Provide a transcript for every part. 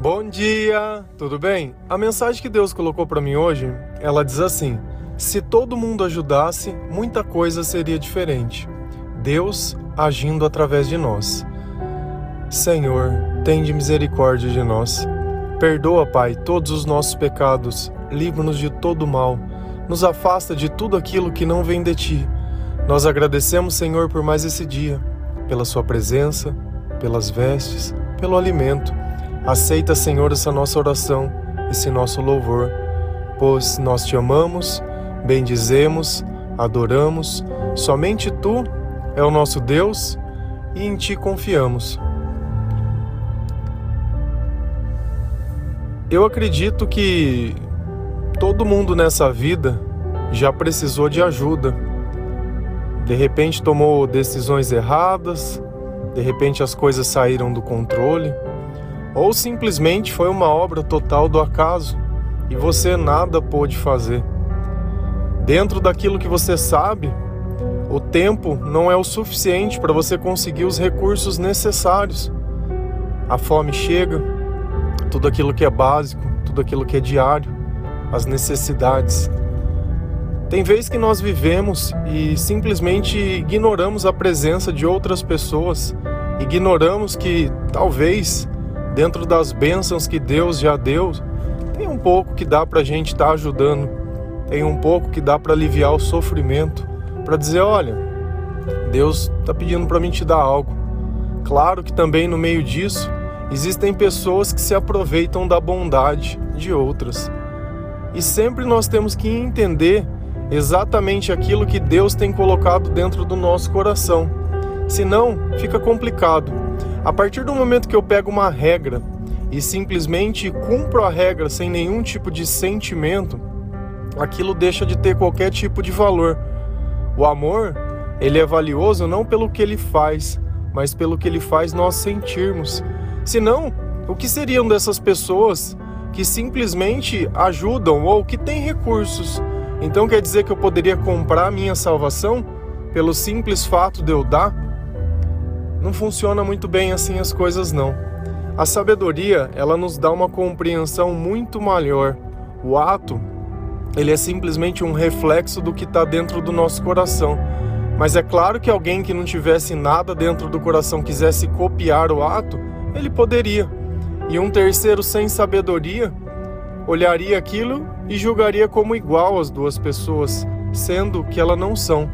Bom dia, tudo bem? A mensagem que Deus colocou para mim hoje, ela diz assim: se todo mundo ajudasse, muita coisa seria diferente. Deus agindo através de nós. Senhor, tende misericórdia de nós. Perdoa, Pai, todos os nossos pecados, livra-nos de todo mal, nos afasta de tudo aquilo que não vem de ti. Nós agradecemos, Senhor, por mais esse dia, pela Sua presença, pelas vestes, pelo alimento. Aceita, Senhor, essa nossa oração, esse nosso louvor, pois nós te amamos, bendizemos, adoramos. Somente Tu é o nosso Deus e em Ti confiamos. Eu acredito que todo mundo nessa vida já precisou de ajuda. De repente tomou decisões erradas, de repente as coisas saíram do controle, ou simplesmente foi uma obra total do acaso e você nada pôde fazer. Dentro daquilo que você sabe, o tempo não é o suficiente para você conseguir os recursos necessários. A fome chega, tudo aquilo que é básico, tudo aquilo que é diário, as necessidades. Tem vezes que nós vivemos e simplesmente ignoramos a presença de outras pessoas, ignoramos que talvez dentro das bênçãos que Deus já deu, tem um pouco que dá para a gente estar tá ajudando, tem um pouco que dá para aliviar o sofrimento, para dizer: olha, Deus está pedindo para mim te dar algo. Claro que também no meio disso existem pessoas que se aproveitam da bondade de outras. E sempre nós temos que entender exatamente aquilo que Deus tem colocado dentro do nosso coração. Senão, fica complicado. A partir do momento que eu pego uma regra e simplesmente cumpro a regra sem nenhum tipo de sentimento, aquilo deixa de ter qualquer tipo de valor. O amor, ele é valioso não pelo que ele faz, mas pelo que ele faz nós sentirmos. Senão, o que seriam dessas pessoas que simplesmente ajudam ou que têm recursos, então quer dizer que eu poderia comprar minha salvação pelo simples fato de eu dar? Não funciona muito bem assim as coisas não. A sabedoria, ela nos dá uma compreensão muito maior. O ato, ele é simplesmente um reflexo do que está dentro do nosso coração. Mas é claro que alguém que não tivesse nada dentro do coração quisesse copiar o ato, ele poderia. E um terceiro sem sabedoria olharia aquilo e julgaria como igual as duas pessoas, sendo que elas não são.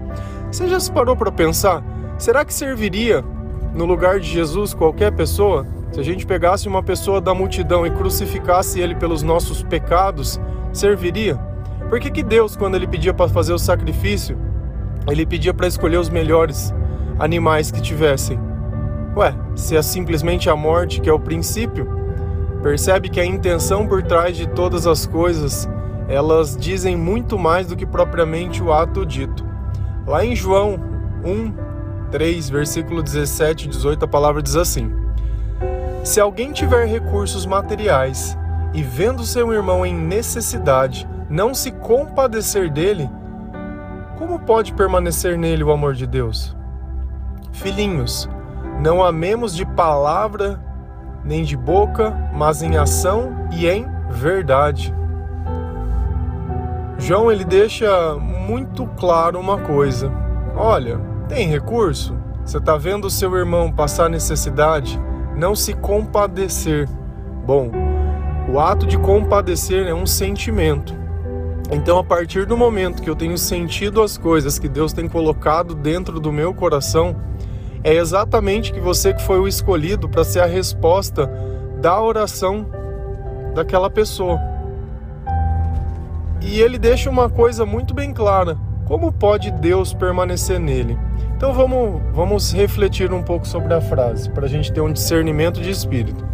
Você já se parou para pensar? Será que serviria no lugar de Jesus qualquer pessoa? Se a gente pegasse uma pessoa da multidão e crucificasse ele pelos nossos pecados, serviria? Por que, que Deus, quando ele pedia para fazer o sacrifício, ele pedia para escolher os melhores animais que tivessem? Ué, se é simplesmente a morte que é o princípio, percebe que a intenção por trás de todas as coisas elas dizem muito mais do que propriamente o ato dito. Lá em João 1, 3, versículo 17 e 18, a palavra diz assim: Se alguém tiver recursos materiais e vendo seu irmão em necessidade, não se compadecer dele, como pode permanecer nele o amor de Deus? Filhinhos, não amemos de palavra nem de boca, mas em ação e em verdade. João ele deixa muito claro uma coisa. Olha, tem recurso? Você está vendo seu irmão passar necessidade? Não se compadecer. Bom, o ato de compadecer é um sentimento. Então, a partir do momento que eu tenho sentido as coisas que Deus tem colocado dentro do meu coração, é exatamente que você que foi o escolhido para ser a resposta da oração daquela pessoa. E ele deixa uma coisa muito bem clara: como pode Deus permanecer nele? Então vamos, vamos refletir um pouco sobre a frase, para a gente ter um discernimento de espírito.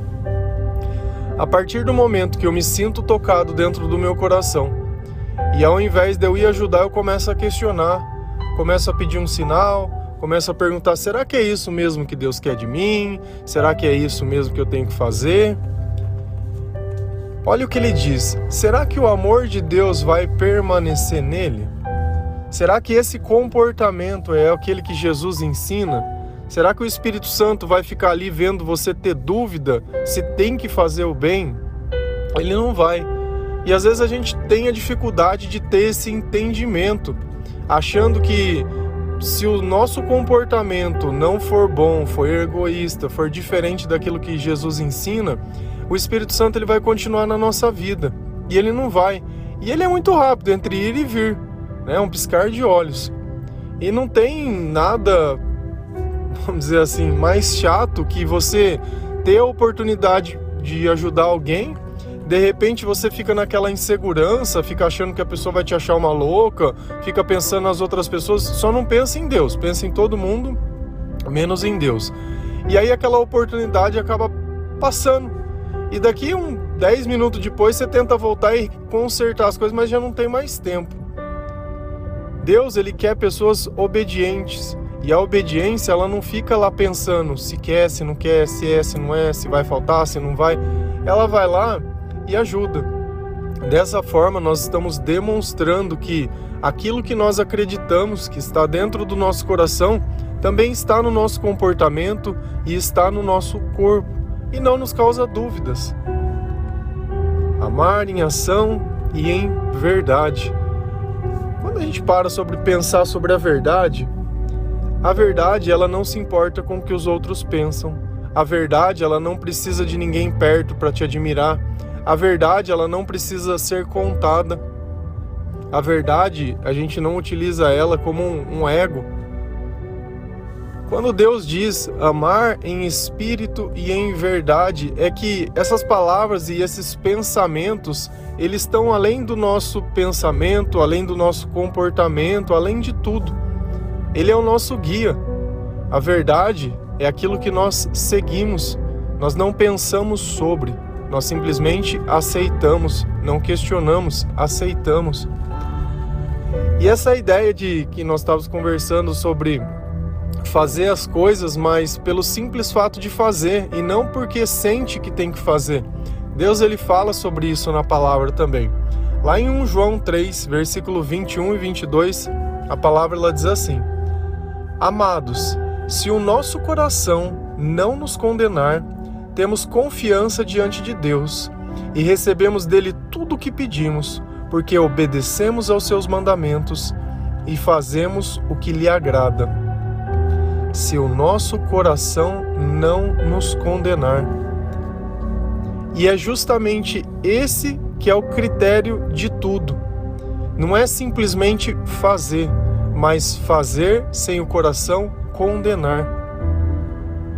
A partir do momento que eu me sinto tocado dentro do meu coração, e ao invés de eu ir ajudar, eu começo a questionar, começo a pedir um sinal, começo a perguntar: será que é isso mesmo que Deus quer de mim? Será que é isso mesmo que eu tenho que fazer? Olha o que ele diz: será que o amor de Deus vai permanecer nele? Será que esse comportamento é aquele que Jesus ensina? Será que o Espírito Santo vai ficar ali vendo você ter dúvida se tem que fazer o bem? Ele não vai. E às vezes a gente tem a dificuldade de ter esse entendimento, achando que se o nosso comportamento não for bom, for egoísta, for diferente daquilo que Jesus ensina, o Espírito Santo ele vai continuar na nossa vida. E ele não vai. E ele é muito rápido entre ir e vir, né? Um piscar de olhos. E não tem nada, vamos dizer assim, mais chato que você ter a oportunidade de ajudar alguém de repente você fica naquela insegurança, fica achando que a pessoa vai te achar uma louca, fica pensando nas outras pessoas, só não pensa em Deus, pensa em todo mundo, menos em Deus. E aí aquela oportunidade acaba passando. E daqui um 10 minutos depois você tenta voltar e consertar as coisas, mas já não tem mais tempo. Deus, ele quer pessoas obedientes. E a obediência, ela não fica lá pensando se quer, se não quer, se é, se não é, se vai faltar, se não vai. Ela vai lá e ajuda. Dessa forma, nós estamos demonstrando que aquilo que nós acreditamos que está dentro do nosso coração também está no nosso comportamento e está no nosso corpo e não nos causa dúvidas. Amar em ação e em verdade. A gente para sobre pensar sobre a verdade, a verdade ela não se importa com o que os outros pensam. A verdade ela não precisa de ninguém perto para te admirar. A verdade, ela não precisa ser contada. A verdade, a gente não utiliza ela como um, um ego. Quando Deus diz amar em espírito e em verdade, é que essas palavras e esses pensamentos, eles estão além do nosso pensamento, além do nosso comportamento, além de tudo. Ele é o nosso guia. A verdade é aquilo que nós seguimos, nós não pensamos sobre. Nós simplesmente aceitamos, não questionamos, aceitamos. E essa ideia de que nós estávamos conversando sobre fazer as coisas, mas pelo simples fato de fazer e não porque sente que tem que fazer. Deus ele fala sobre isso na palavra também. Lá em 1 João 3, versículo 21 e 22, a palavra ela diz assim: Amados, se o nosso coração não nos condenar, temos confiança diante de Deus e recebemos dele tudo o que pedimos, porque obedecemos aos seus mandamentos e fazemos o que lhe agrada. Se o nosso coração não nos condenar. E é justamente esse que é o critério de tudo. Não é simplesmente fazer, mas fazer sem o coração condenar.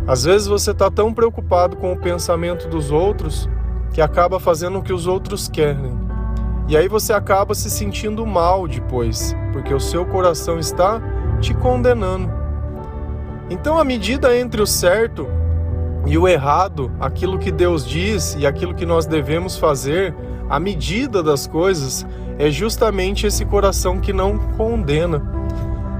Às vezes você está tão preocupado com o pensamento dos outros que acaba fazendo o que os outros querem. E aí você acaba se sentindo mal depois, porque o seu coração está te condenando. Então a medida entre o certo e o errado, aquilo que Deus diz e aquilo que nós devemos fazer, a medida das coisas é justamente esse coração que não condena.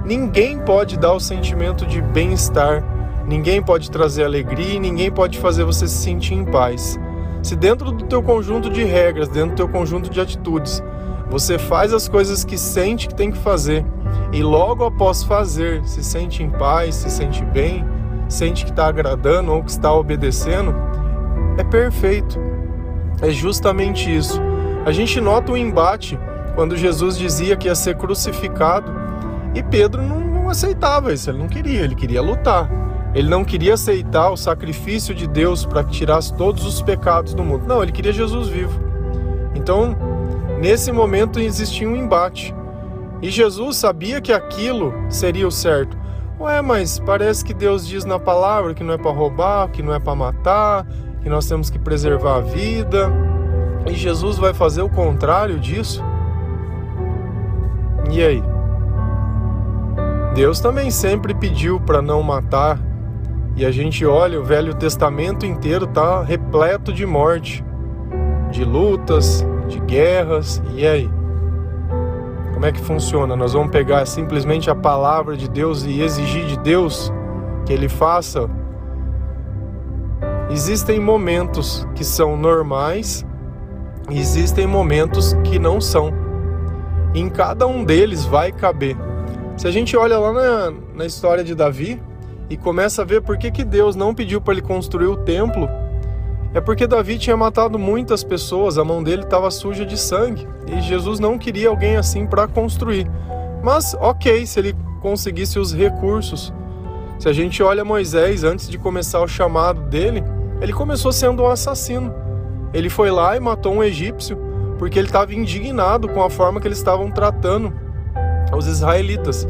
Ninguém pode dar o sentimento de bem-estar Ninguém pode trazer alegria ninguém pode fazer você se sentir em paz. Se dentro do teu conjunto de regras, dentro do teu conjunto de atitudes, você faz as coisas que sente que tem que fazer e logo após fazer se sente em paz, se sente bem, sente que está agradando ou que está obedecendo, é perfeito. É justamente isso. A gente nota o embate quando Jesus dizia que ia ser crucificado e Pedro não, não aceitava isso, ele não queria, ele queria lutar. Ele não queria aceitar o sacrifício de Deus para que tirasse todos os pecados do mundo. Não, ele queria Jesus vivo. Então, nesse momento existia um embate. E Jesus sabia que aquilo seria o certo. Ué, mas parece que Deus diz na palavra que não é para roubar, que não é para matar, que nós temos que preservar a vida. E Jesus vai fazer o contrário disso? E aí? Deus também sempre pediu para não matar, e a gente olha, o Velho Testamento inteiro está repleto de morte, de lutas, de guerras. E aí? Como é que funciona? Nós vamos pegar simplesmente a palavra de Deus e exigir de Deus que Ele faça? Existem momentos que são normais existem momentos que não são. E em cada um deles vai caber. Se a gente olha lá na, na história de Davi, e começa a ver por que, que Deus não pediu para ele construir o templo, é porque Davi tinha matado muitas pessoas, a mão dele estava suja de sangue e Jesus não queria alguém assim para construir. Mas, ok, se ele conseguisse os recursos. Se a gente olha Moisés antes de começar o chamado dele, ele começou sendo um assassino. Ele foi lá e matou um egípcio porque ele estava indignado com a forma que eles estavam tratando os israelitas.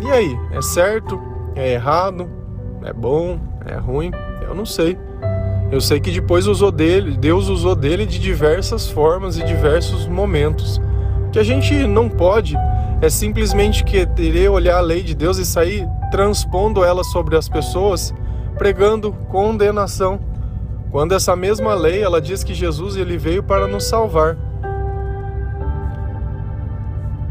E aí, é certo? É errado? É bom? É ruim? Eu não sei. Eu sei que depois usou dele, Deus usou dele de diversas formas e diversos momentos. O que a gente não pode é simplesmente querer olhar a lei de Deus e sair transpondo ela sobre as pessoas, pregando condenação. Quando essa mesma lei, ela diz que Jesus ele veio para nos salvar.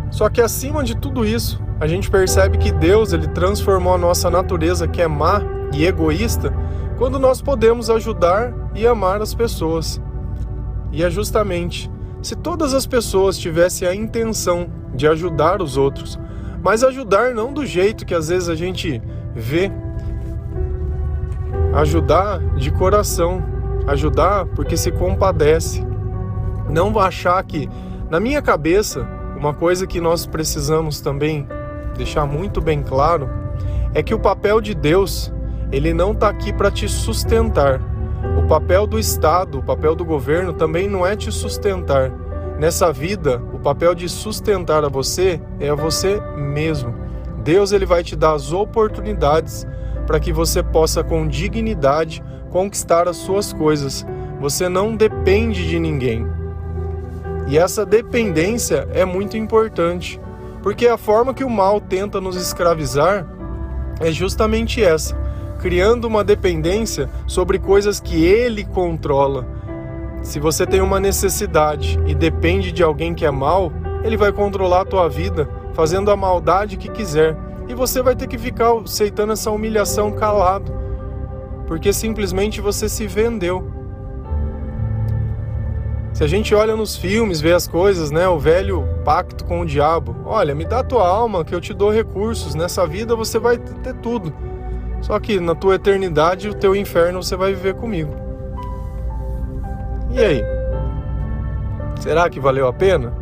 Só que acima de tudo isso, a gente percebe que Deus ele transformou a nossa natureza que é má e egoísta quando nós podemos ajudar e amar as pessoas. E é justamente se todas as pessoas tivessem a intenção de ajudar os outros, mas ajudar não do jeito que às vezes a gente vê, ajudar de coração, ajudar porque se compadece, não achar que, na minha cabeça, uma coisa que nós precisamos também deixar muito bem claro é que o papel de Deus ele não está aqui para te sustentar. O papel do Estado, o papel do governo também não é te sustentar. Nessa vida, o papel de sustentar a você é a você mesmo. Deus ele vai te dar as oportunidades para que você possa com dignidade conquistar as suas coisas. Você não depende de ninguém. E essa dependência é muito importante, porque a forma que o mal tenta nos escravizar é justamente essa criando uma dependência sobre coisas que ele controla. Se você tem uma necessidade e depende de alguém que é mal, ele vai controlar a tua vida, fazendo a maldade que quiser. E você vai ter que ficar aceitando essa humilhação calado, porque simplesmente você se vendeu. Se a gente olha nos filmes, vê as coisas, né? O velho pacto com o diabo. Olha, me dá tua alma que eu te dou recursos. Nessa vida você vai ter tudo. Só que na tua eternidade, o teu inferno você vai viver comigo. E aí? Será que valeu a pena?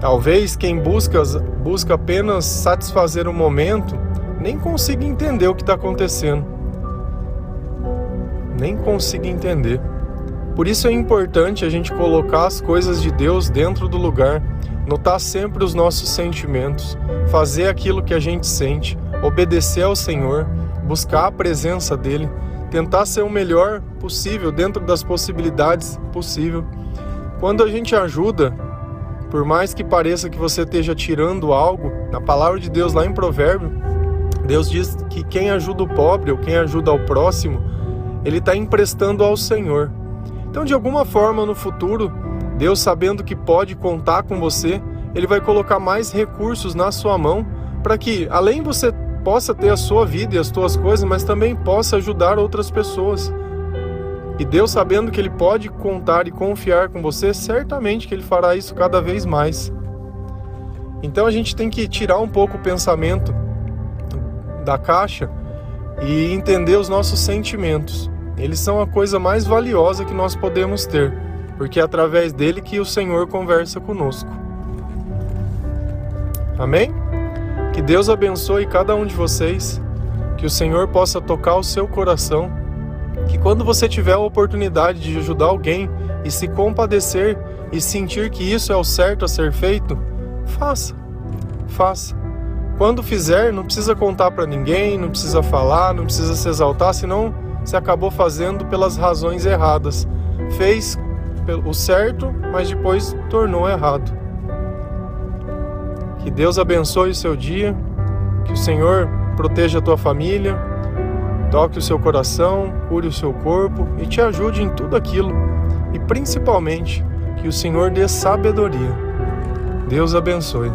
Talvez quem busca, busca apenas satisfazer o momento nem consiga entender o que está acontecendo. Nem consiga entender. Por isso é importante a gente colocar as coisas de Deus dentro do lugar, notar sempre os nossos sentimentos, fazer aquilo que a gente sente, obedecer ao Senhor buscar a presença dele, tentar ser o melhor possível dentro das possibilidades possível. Quando a gente ajuda, por mais que pareça que você esteja tirando algo, na palavra de Deus lá em Provérbio, Deus diz que quem ajuda o pobre ou quem ajuda ao próximo, ele está emprestando ao Senhor. Então, de alguma forma, no futuro, Deus sabendo que pode contar com você, ele vai colocar mais recursos na sua mão para que, além você possa ter a sua vida e as tuas coisas, mas também possa ajudar outras pessoas. E Deus, sabendo que Ele pode contar e confiar com você, certamente que Ele fará isso cada vez mais. Então a gente tem que tirar um pouco o pensamento da caixa e entender os nossos sentimentos. Eles são a coisa mais valiosa que nós podemos ter, porque é através dele que o Senhor conversa conosco. Amém? Que Deus abençoe cada um de vocês, que o Senhor possa tocar o seu coração, que quando você tiver a oportunidade de ajudar alguém e se compadecer e sentir que isso é o certo a ser feito, faça. Faça. Quando fizer, não precisa contar para ninguém, não precisa falar, não precisa se exaltar, senão você acabou fazendo pelas razões erradas. Fez o certo, mas depois tornou errado. Que Deus abençoe o seu dia, que o Senhor proteja a tua família, toque o seu coração, cure o seu corpo e te ajude em tudo aquilo. E principalmente, que o Senhor dê sabedoria. Deus abençoe.